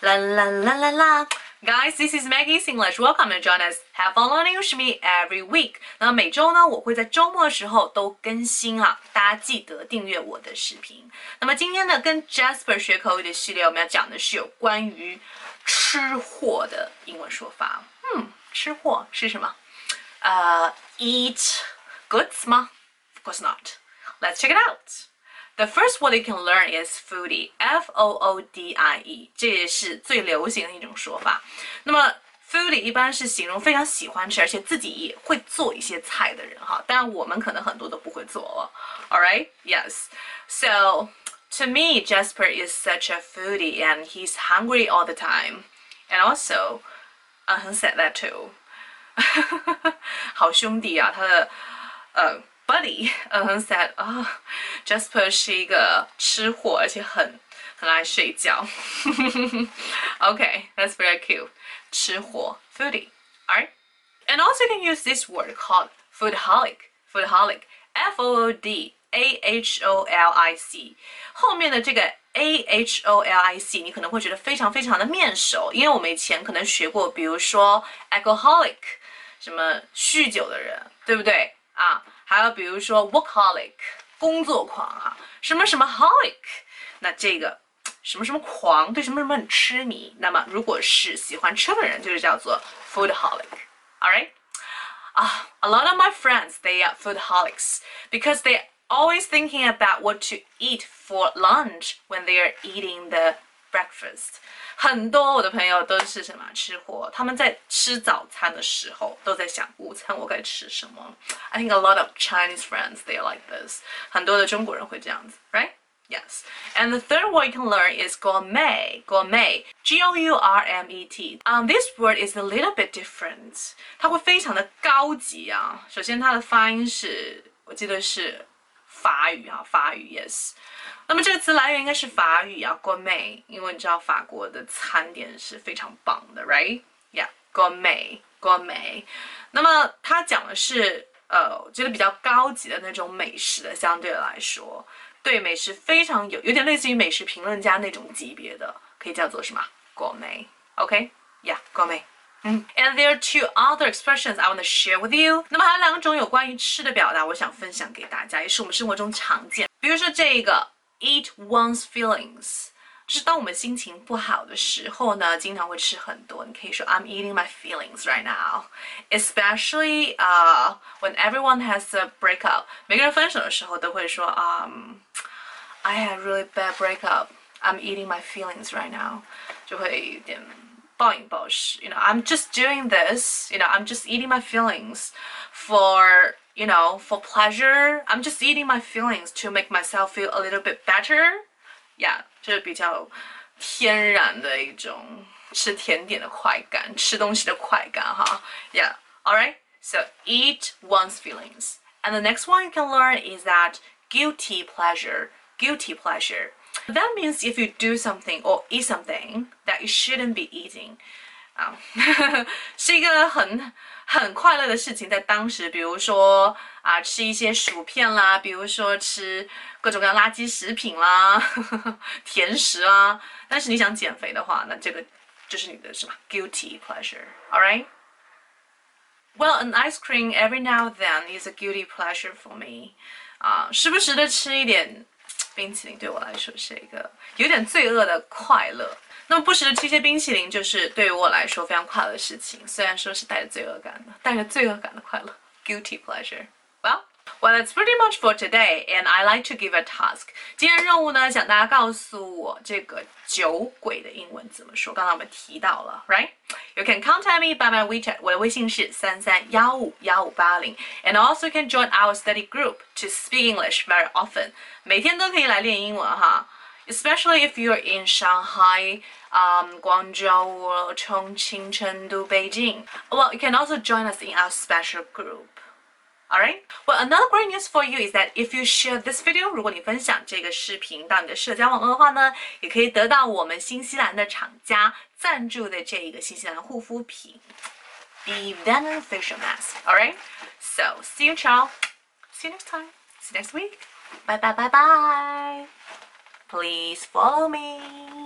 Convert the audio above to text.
La la la la la. Guys, this is Maggie's English. Welcome to join us. Have fun learning with me every week. 那每周呢，我会在周末的时候都更新啊，大家记得订阅我的视频。那么今天呢，跟 Jasper 学口语的系列，我们要讲的是有关于吃货的英文说法。嗯，吃货是什么？呃、uh,，eat goods 吗？Of course not. Let's check it out. The first word you can learn is foodie, F O O D I E，这也是最流行的一种说法。那么 foodie 一般是形容非常喜欢吃，而且自己也会做一些菜的人哈。当然我们可能很多都不会做了。All right, yes. So to me, Jasper is such a foodie, and he's hungry all the time. And also, uh, said that too. 好兄弟啊，他的呃。 buddy，嗯，said，哦，Jasper oh, 是一个吃货，而且很很爱睡觉。Okay，that's very cute，吃货，foodie，alright。And also you can use this word called foodaholic，foodholic，f o o d a h o l i c，后面的这个 a h o l i c 你可能会觉得非常非常的面熟，因为我们以前可能学过，比如说 alcoholic，什么酗酒的人，对不对？啊？还有比如说 workaholic 工作狂哈，什么什么 holic，那这个什么什么狂对什么什么很痴迷，那么如果是喜欢吃的人，就是叫做 foodaholic，alright？啊、uh,，a lot of my friends they are foodaholics because they always thinking about what to eat for lunch when they are eating the breakfast。很多我的朋友都是什么吃货，他们在吃早餐的时候都在想午餐我该吃什么。I think a lot of Chinese friends they are like this。很多的中国人会这样子，right? Yes. And the third word you can learn is gourmet. Gourmet. G O U R M E T. Um, this word is a little bit different. 它会非常的高级啊。首先它的发音是，我记得是法语啊，法语 yes。 那么这个词来源应该是法语啊，gourmet，因为你知道法国的餐点是非常棒的，right？Yeah，gourmet，gourmet。那么它讲的是呃，我觉得比较高级的那种美食的，相对来说，对美食非常有有点类似于美食评论家那种级别的，可以叫做什么？gourmet，OK？Yeah，gourmet。嗯，and there are two other expressions I want to share with you。那么还有两种有关于吃的表达，我想分享给大家，也是我们生活中常见。比如说这个。eat one's feelings，就是当我们心情不好的时候呢，经常会吃很多。你可以说 I'm eating my feelings right now, especially uh when everyone has a breakup。每个人分手的时候都会说，um I had really bad breakup. I'm eating my feelings right now，就会有点 暴饮暴食。You know, I'm just doing this. You know, I'm just eating my feelings for you know, for pleasure. I'm just eating my feelings to make myself feel a little bit better. Yeah，这是比较天然的一种吃甜点的快感，吃东西的快感哈。Yeah, alright. So eat one's feelings. And the next one you can learn is that guilty pleasure. Guilty pleasure. That means if you do something or eat something that you shouldn't be eating. 啊，是一个很很快乐的事情，在当时，比如说啊，吃一些薯片啦，比如说吃各种各样垃圾食品啦，甜食啦。但是你想减肥的话，那这个就是你的什么 guilty pleasure，all right? Well, an ice cream every now and then is a guilty pleasure for me. 啊，时不时的吃一点 冰淇淋，对我来说是一个有点罪恶的快乐。那么不时的吃些冰淇淋，就是对于我来说非常快乐的事情。虽然说是带着罪恶感的，带着罪恶感的快乐，guilty pleasure。Well, well, that's pretty much for today, and I like to give a task. 今天任务呢，想大家告诉我这个酒鬼的英文怎么说。刚才我们提到了，right? You can contact me by my WeChat. 我的微信是三三幺五幺五八零，and also you can join our study group to speak English very often. 每天都可以来练英文哈。especially if you're in Shanghai, um, Guangzhou, Chongqing, Chengdu, Beijing. Well, you can also join us in our special group. Alright? Well, another great news for you is that if you share this video，如果你分享这个视频到你的社交网络的话呢，也可以得到我们新西兰的厂家赞助的这一个新西兰护肤品，The Venom Facial Mask. Alright? So, see you, ciao. See you next time. See you next week. Bye bye bye bye. Please follow me.